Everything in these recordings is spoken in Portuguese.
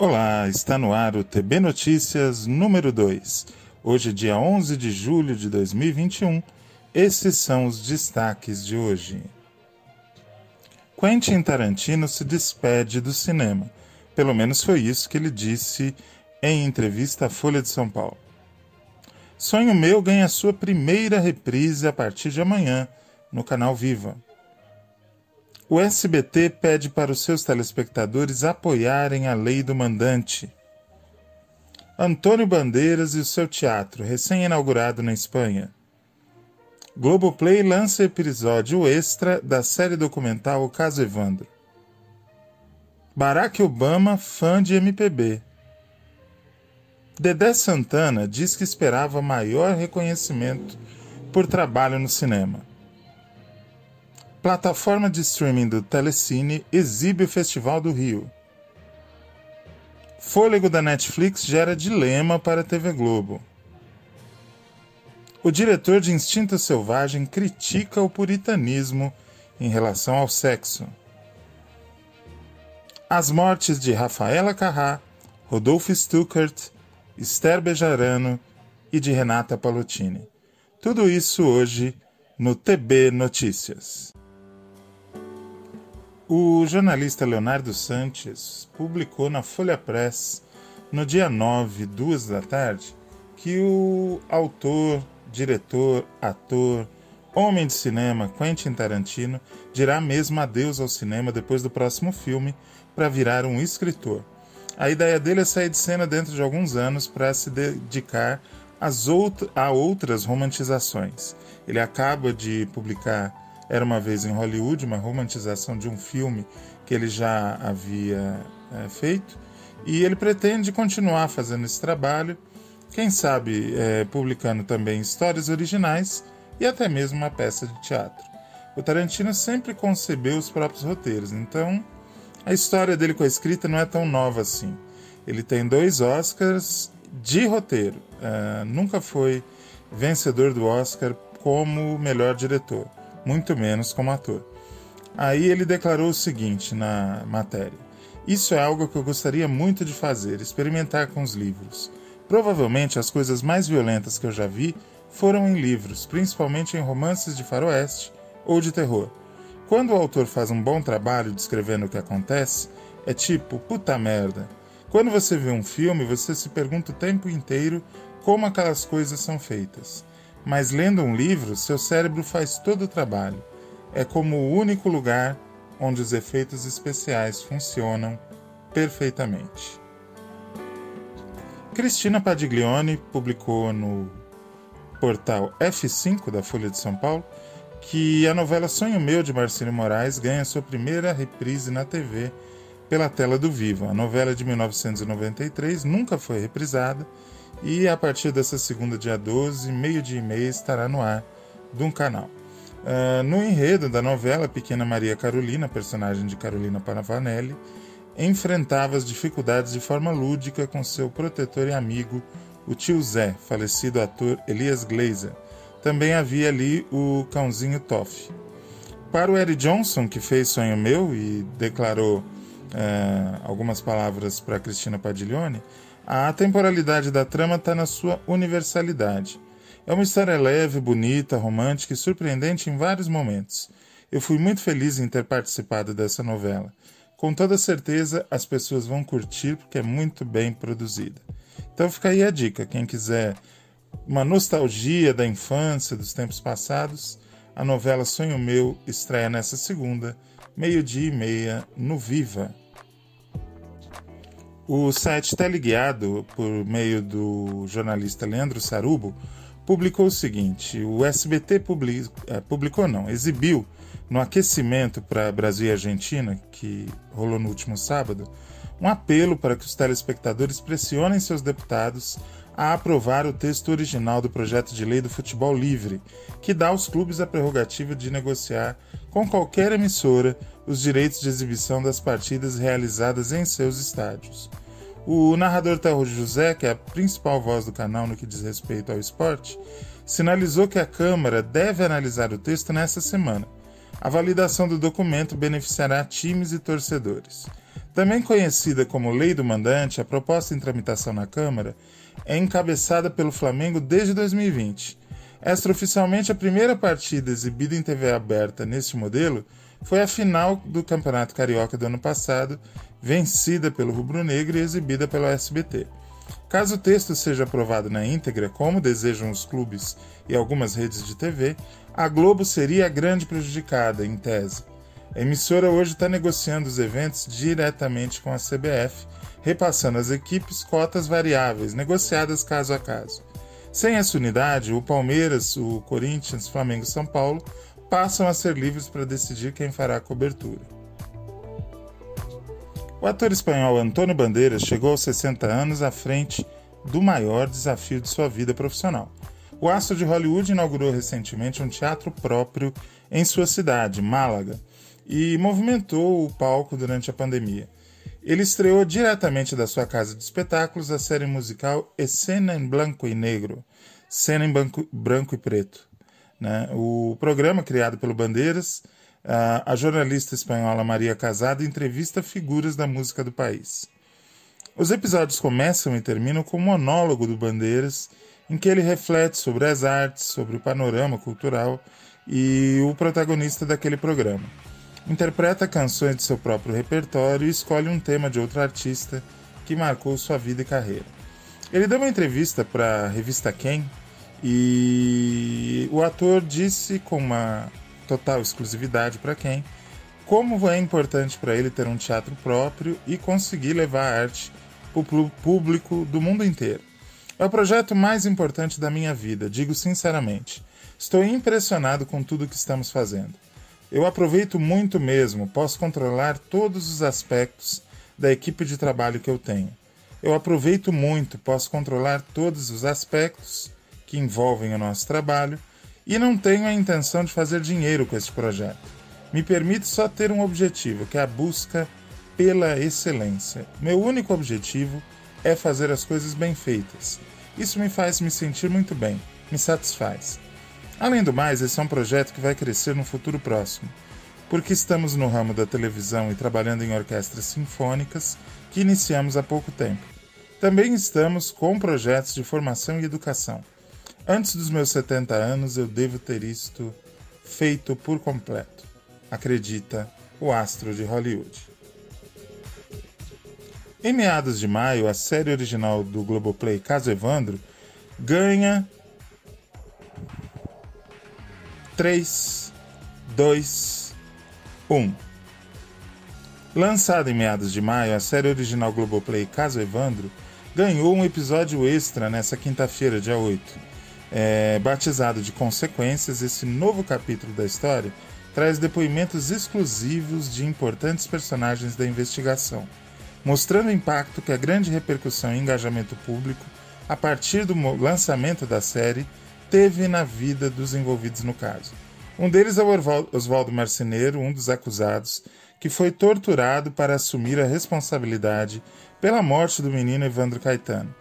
Olá, está no ar o TB Notícias número 2. Hoje, dia 11 de julho de 2021. Esses são os destaques de hoje. Quentin Tarantino se despede do cinema. Pelo menos foi isso que ele disse em entrevista à Folha de São Paulo. Sonho Meu ganha sua primeira reprise a partir de amanhã no canal Viva. O SBT pede para os seus telespectadores apoiarem a lei do mandante. Antônio Bandeiras e o seu teatro, recém-inaugurado na Espanha. Globoplay lança episódio extra da série documental O Caso Evandro. Barack Obama, fã de MPB. Dedé Santana diz que esperava maior reconhecimento por trabalho no cinema plataforma de streaming do Telecine exibe o Festival do Rio. Fôlego da Netflix gera dilema para a TV Globo. O diretor de Instinto Selvagem critica o puritanismo em relação ao sexo. As mortes de Rafaela Carrá, Rodolfo Stuckert, Esther Bejarano e de Renata Palottini. Tudo isso hoje no TB Notícias. O jornalista Leonardo Sanches publicou na Folha Press, no dia 9, duas da tarde, que o autor, diretor, ator, homem de cinema Quentin Tarantino dirá mesmo adeus ao cinema depois do próximo filme para virar um escritor. A ideia dele é sair de cena dentro de alguns anos para se dedicar às out a outras romantizações. Ele acaba de publicar era uma vez em Hollywood, uma romantização de um filme que ele já havia é, feito, e ele pretende continuar fazendo esse trabalho, quem sabe é, publicando também histórias originais e até mesmo uma peça de teatro. O Tarantino sempre concebeu os próprios roteiros, então a história dele com a escrita não é tão nova assim. Ele tem dois Oscars de roteiro, uh, nunca foi vencedor do Oscar como melhor diretor muito menos como ator. Aí ele declarou o seguinte na matéria: Isso é algo que eu gostaria muito de fazer, experimentar com os livros. Provavelmente as coisas mais violentas que eu já vi foram em livros, principalmente em romances de faroeste ou de terror. Quando o autor faz um bom trabalho descrevendo o que acontece, é tipo, puta merda. Quando você vê um filme, você se pergunta o tempo inteiro como aquelas coisas são feitas. Mas lendo um livro, seu cérebro faz todo o trabalho. É como o único lugar onde os efeitos especiais funcionam perfeitamente. Cristina Padiglione publicou no portal F5 da Folha de São Paulo que a novela Sonho Meu de Marcelo Moraes ganha sua primeira reprise na TV pela tela do Viva. A novela de 1993 nunca foi reprisada e a partir dessa segunda, dia 12, meio-dia e meia, estará no ar um canal. Uh, no enredo da novela, pequena Maria Carolina, personagem de Carolina Panavanelli, enfrentava as dificuldades de forma lúdica com seu protetor e amigo, o tio Zé, falecido ator Elias Glazer. Também havia ali o cãozinho Toff. Para o Eric Johnson, que fez Sonho Meu e declarou uh, algumas palavras para Cristina Padiglione, a temporalidade da trama está na sua universalidade. É uma história leve, bonita, romântica e surpreendente em vários momentos. Eu fui muito feliz em ter participado dessa novela. Com toda certeza as pessoas vão curtir porque é muito bem produzida. Então fica aí a dica, quem quiser uma nostalgia da infância, dos tempos passados, a novela Sonho Meu estreia nessa segunda, meio-dia e meia, no Viva. O site Teleguiado, por meio do jornalista Leandro Sarubo, publicou o seguinte: o SBT public, é, publicou, não, exibiu no aquecimento para Brasil e Argentina, que rolou no último sábado, um apelo para que os telespectadores pressionem seus deputados a aprovar o texto original do projeto de lei do futebol livre, que dá aos clubes a prerrogativa de negociar com qualquer emissora os direitos de exibição das partidas realizadas em seus estádios. O narrador Tauro José, que é a principal voz do canal no que diz respeito ao esporte, sinalizou que a Câmara deve analisar o texto nesta semana. A validação do documento beneficiará times e torcedores. Também conhecida como Lei do Mandante, a proposta em tramitação na Câmara é encabeçada pelo Flamengo desde 2020. Extraoficialmente, a primeira partida exibida em TV aberta neste modelo foi a final do Campeonato Carioca do ano passado, vencida pelo Rubro Negro e exibida pela SBT. Caso o texto seja aprovado na íntegra, como desejam os clubes e algumas redes de TV, a Globo seria a grande prejudicada, em tese. A emissora hoje está negociando os eventos diretamente com a CBF, repassando às equipes cotas variáveis, negociadas caso a caso. Sem essa unidade, o Palmeiras, o Corinthians, Flamengo e São Paulo passam a ser livres para decidir quem fará a cobertura. O ator espanhol Antônio Bandeiras chegou aos 60 anos à frente do maior desafio de sua vida profissional. O astro de Hollywood inaugurou recentemente um teatro próprio em sua cidade, Málaga, e movimentou o palco durante a pandemia. Ele estreou diretamente da sua casa de espetáculos a série musical Escena em Blanco e Negro, Cena em Branco, branco e Preto. Né? O programa, criado pelo Bandeiras, a jornalista espanhola Maria Casado entrevista figuras da música do país. Os episódios começam e terminam com um monólogo do Bandeiras, em que ele reflete sobre as artes, sobre o panorama cultural e o protagonista daquele programa interpreta canções de seu próprio repertório e escolhe um tema de outro artista que marcou sua vida e carreira. Ele deu uma entrevista para a revista Quem e o ator disse com uma total exclusividade para quem como é importante para ele ter um teatro próprio e conseguir levar a arte para o público do mundo inteiro. É o projeto mais importante da minha vida, digo sinceramente. Estou impressionado com tudo que estamos fazendo. Eu aproveito muito mesmo, posso controlar todos os aspectos da equipe de trabalho que eu tenho. Eu aproveito muito, posso controlar todos os aspectos que envolvem o nosso trabalho e não tenho a intenção de fazer dinheiro com este projeto. Me permite só ter um objetivo, que é a busca pela excelência. Meu único objetivo é fazer as coisas bem feitas. Isso me faz me sentir muito bem, me satisfaz. Além do mais, esse é um projeto que vai crescer no futuro próximo, porque estamos no ramo da televisão e trabalhando em orquestras sinfônicas que iniciamos há pouco tempo. Também estamos com projetos de formação e educação. Antes dos meus 70 anos, eu devo ter isto feito por completo. Acredita o astro de Hollywood. Em meados de maio, a série original do Globoplay Caso Evandro ganha 3, 2, 1. Lançada em meados de maio, a série original Globoplay Caso Evandro ganhou um episódio extra nessa quinta-feira, dia 8. É, batizado de Consequências, esse novo capítulo da história traz depoimentos exclusivos de importantes personagens da investigação, mostrando o impacto que a grande repercussão e engajamento público a partir do lançamento da série teve na vida dos envolvidos no caso. Um deles é o Oswaldo Marceneiro, um dos acusados, que foi torturado para assumir a responsabilidade pela morte do menino Evandro Caetano.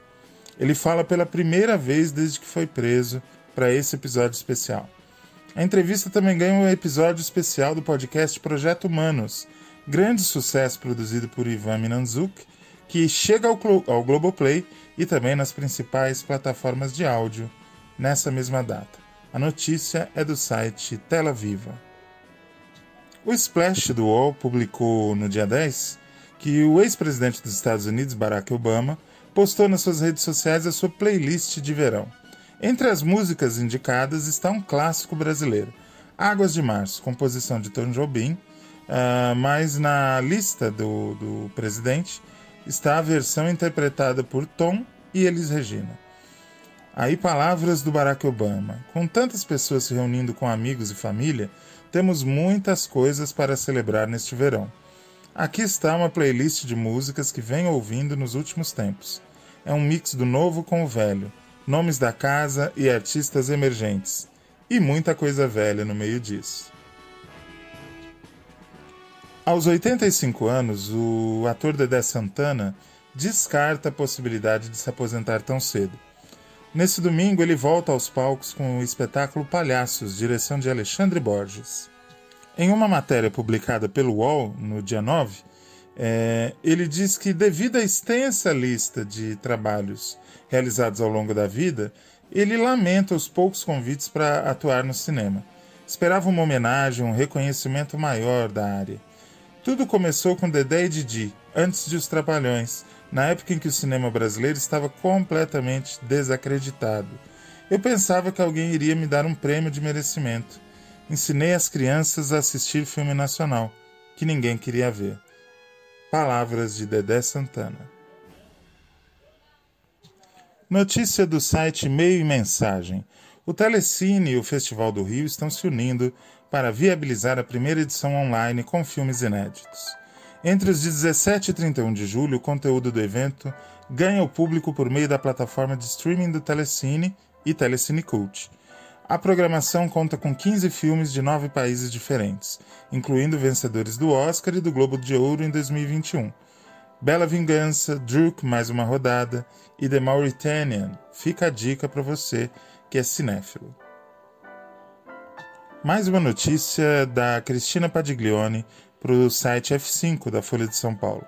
Ele fala pela primeira vez desde que foi preso para esse episódio especial. A entrevista também ganha um episódio especial do podcast Projeto Humanos, grande sucesso produzido por Ivan Minanzuk, que chega ao, ao Globoplay e também nas principais plataformas de áudio nessa mesma data. A notícia é do site Tela Viva. O Splash do UOL publicou no dia 10 que o ex-presidente dos Estados Unidos, Barack Obama, postou nas suas redes sociais a sua playlist de verão. Entre as músicas indicadas está um clássico brasileiro, Águas de Março, composição de Tom Jobim, uh, mas na lista do, do presidente está a versão interpretada por Tom e Elis Regina. Aí, palavras do Barack Obama. Com tantas pessoas se reunindo com amigos e família, temos muitas coisas para celebrar neste verão. Aqui está uma playlist de músicas que venho ouvindo nos últimos tempos. É um mix do novo com o velho, nomes da casa e artistas emergentes. E muita coisa velha no meio disso. Aos 85 anos, o ator Dedé Santana descarta a possibilidade de se aposentar tão cedo Nesse domingo, ele volta aos palcos com o espetáculo Palhaços, direção de Alexandre Borges. Em uma matéria publicada pelo UOL no dia 9, É, ele diz que, devido à extensa lista de trabalhos realizados ao longo da vida, ele lamenta os poucos convites para atuar no cinema. Esperava uma homenagem, um reconhecimento maior da área. Tudo começou com Dedé e Didi, antes de Os Trapalhões, na época em que o cinema brasileiro estava completamente desacreditado. Eu pensava que alguém iria me dar um prêmio de merecimento. Ensinei as crianças a assistir filme nacional, que ninguém queria ver. Palavras de Dedé Santana. Notícia do site Meio e Mensagem. O Telecine e o Festival do Rio estão se unindo para viabilizar a primeira edição online com filmes inéditos. Entre os 17 e 31 de julho, o conteúdo do evento ganha o público por meio da plataforma de streaming do Telecine e Telecine Cult. A programação conta com 15 filmes de nove países diferentes, incluindo vencedores do Oscar e do Globo de Ouro em 2021. Bela Vingança, Druk Mais Uma Rodada e The Mauritanian. Fica a dica para você que é cinéfilo. Mais uma notícia da Cristina Padiglione para o site F5 da Folha de São Paulo.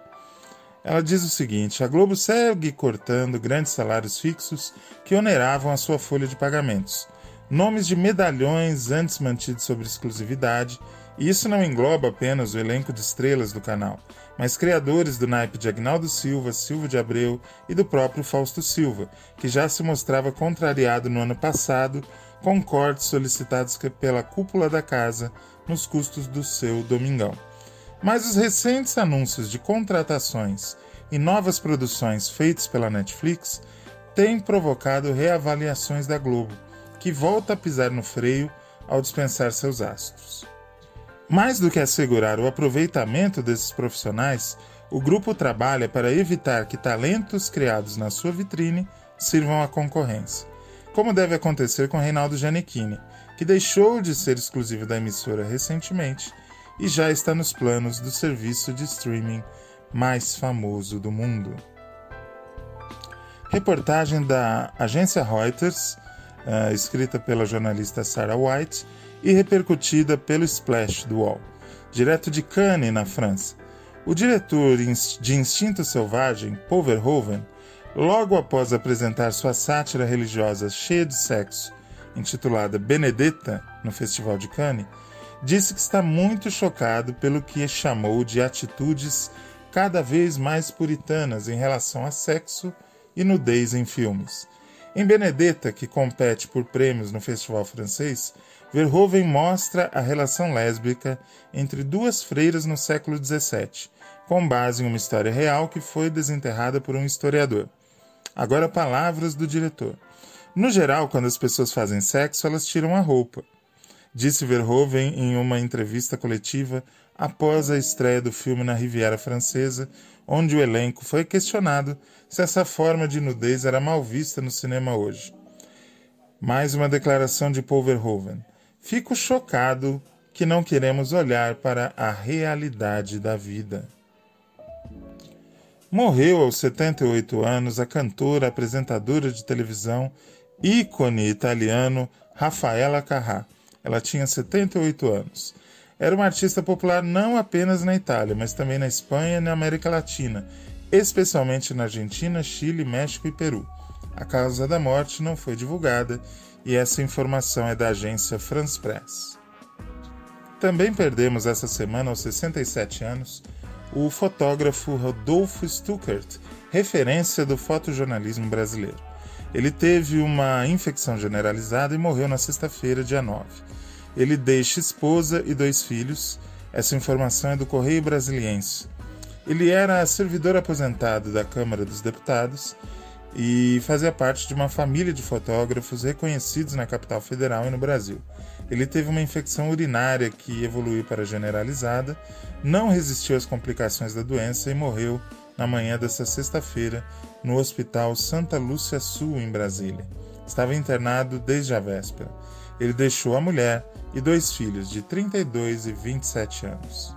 Ela diz o seguinte: a Globo segue cortando grandes salários fixos que oneravam a sua folha de pagamentos. Nomes de medalhões antes mantidos sob exclusividade, e isso não engloba apenas o elenco de estrelas do canal, mas criadores do naipe de Agnaldo Silva, Silva de Abreu e do próprio Fausto Silva, que já se mostrava contrariado no ano passado com cortes solicitados pela cúpula da casa nos custos do seu Domingão. Mas os recentes anúncios de contratações e novas produções feitos pela Netflix têm provocado reavaliações da Globo, que volta a pisar no freio ao dispensar seus astros. Mais do que assegurar o aproveitamento desses profissionais, o grupo trabalha para evitar que talentos criados na sua vitrine sirvam à concorrência, como deve acontecer com Reinaldo Giannichini, que deixou de ser exclusivo da emissora recentemente e já está nos planos do serviço de streaming mais famoso do mundo. Reportagem da agência Reuters, uh, escrita pela jornalista Sarah White e repercutida pelo Splash do UOL, direto de Cannes, na França. O diretor de Instinto Selvagem, Paul Verhoeven, logo após apresentar sua sátira religiosa cheia de sexo, intitulada Benedetta, no Festival de Cannes, disse que está muito chocado pelo que chamou de atitudes cada vez mais puritanas em relação a sexo e nudez em filmes. Em Benedetta, que compete por prêmios no festival francês, Verhoeven mostra a relação lésbica entre duas freiras no século XVII, com base em uma história real que foi desenterrada por um historiador. Agora, palavras do diretor. No geral, quando as pessoas fazem sexo, elas tiram a roupa disse Verhoeven em uma entrevista coletiva após a estreia do filme na Riviera Francesa, onde o elenco foi questionado se essa forma de nudez era mal vista no cinema hoje. Mais uma declaração de Paul Verhoeven. Fico chocado que não queremos olhar para a realidade da vida. Morreu aos 78 anos a cantora, apresentadora de televisão, ícone italiano Rafaela Carrà ela tinha 78 anos. Era uma artista popular não apenas na Itália, mas também na Espanha e na América Latina, especialmente na Argentina, Chile, México e Peru. A causa da morte não foi divulgada e essa informação é da agência France Press. Também perdemos essa semana, aos 67 anos, o fotógrafo Rodolfo Stuckert, referência do fotojornalismo brasileiro. Ele teve uma infecção generalizada e morreu na sexta-feira, dia 9. Ele deixa esposa e dois filhos. Essa informação é do Correio Brasiliense. Ele era servidor aposentado da Câmara dos Deputados e fazia parte de uma família de fotógrafos reconhecidos na capital federal e no Brasil. Ele teve uma infecção urinária que evoluiu para generalizada, não resistiu às complicações da doença e morreu na manhã desta sexta-feira no Hospital Santa Lúcia Sul, em Brasília. Estava internado desde a véspera. Ele deixou a mulher e dois filhos de 32 e 27 anos.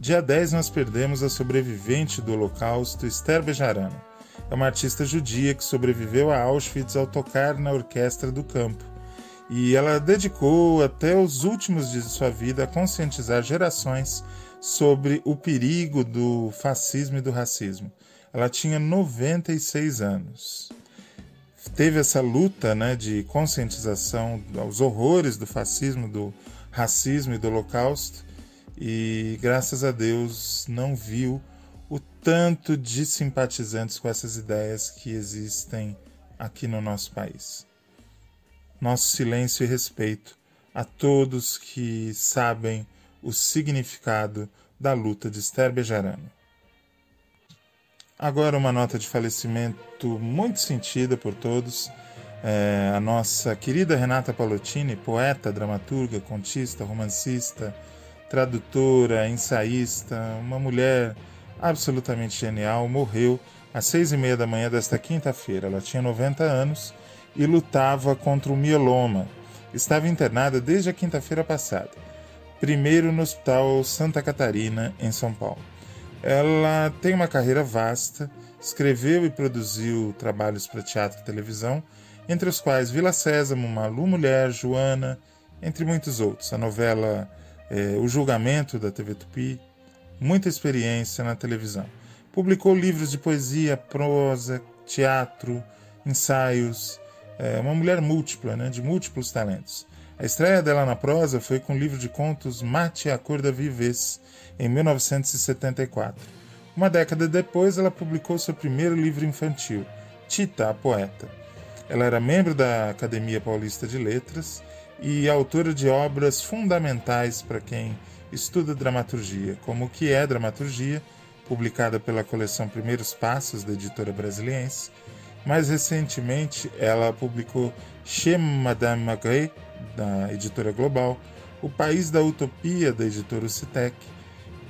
Dia 10 nós perdemos a sobrevivente do Holocausto, Esther Bejarano. É uma artista judia que sobreviveu a Auschwitz ao tocar na orquestra do campo. E ela dedicou até os últimos dias de sua vida a conscientizar gerações sobre o perigo do fascismo e do racismo. Ela tinha 96 anos. Teve essa luta né, de conscientização aos horrores do fascismo, do racismo e do holocausto, e graças a Deus não viu o tanto de simpatizantes com essas ideias que existem aqui no nosso país. Nosso silêncio e respeito a todos que sabem o significado da luta de Esther Bejarano. Agora, uma nota de falecimento muito sentida por todos. É, a nossa querida Renata Palottini, poeta, dramaturga, contista, romancista, tradutora, ensaísta, uma mulher absolutamente genial, morreu às seis e meia da manhã desta quinta-feira. Ela tinha 90 anos e lutava contra o mieloma. Estava internada desde a quinta-feira passada primeiro no Hospital Santa Catarina, em São Paulo. Ela tem uma carreira vasta, escreveu e produziu trabalhos para teatro e televisão, entre os quais Vila Sésamo, Malu Mulher, Joana, entre muitos outros. A novela é, O Julgamento da TV Tupi, muita experiência na televisão. Publicou livros de poesia, prosa, teatro, ensaios. É uma mulher múltipla, né, de múltiplos talentos. A estreia dela na prosa foi com o livro de contos Mate a Cor da Vivez, em 1974. Uma década depois, ela publicou seu primeiro livro infantil, Tita, a Poeta. Ela era membro da Academia Paulista de Letras e autora de obras fundamentais para quem estuda dramaturgia, como O que é Dramaturgia, publicada pela coleção Primeiros Passos da editora brasiliense. Mais recentemente, ela publicou Chez Madame Magret, da editora Global, O País da Utopia, da editora Citec,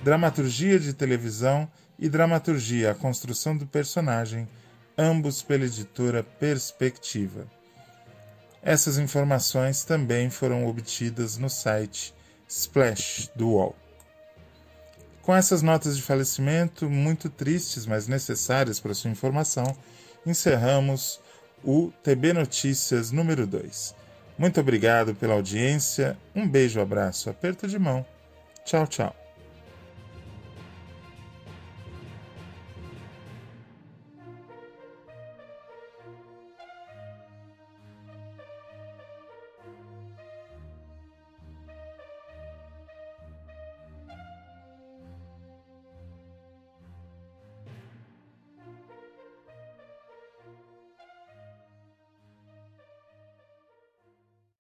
Dramaturgia de Televisão e Dramaturgia, a Construção do Personagem, ambos pela editora Perspectiva. Essas informações também foram obtidas no site Splash do UOL. Com essas notas de falecimento, muito tristes, mas necessárias para sua informação, encerramos o TB Notícias número 2. Muito obrigado pela audiência, um beijo, abraço, aperto de mão. Tchau, tchau.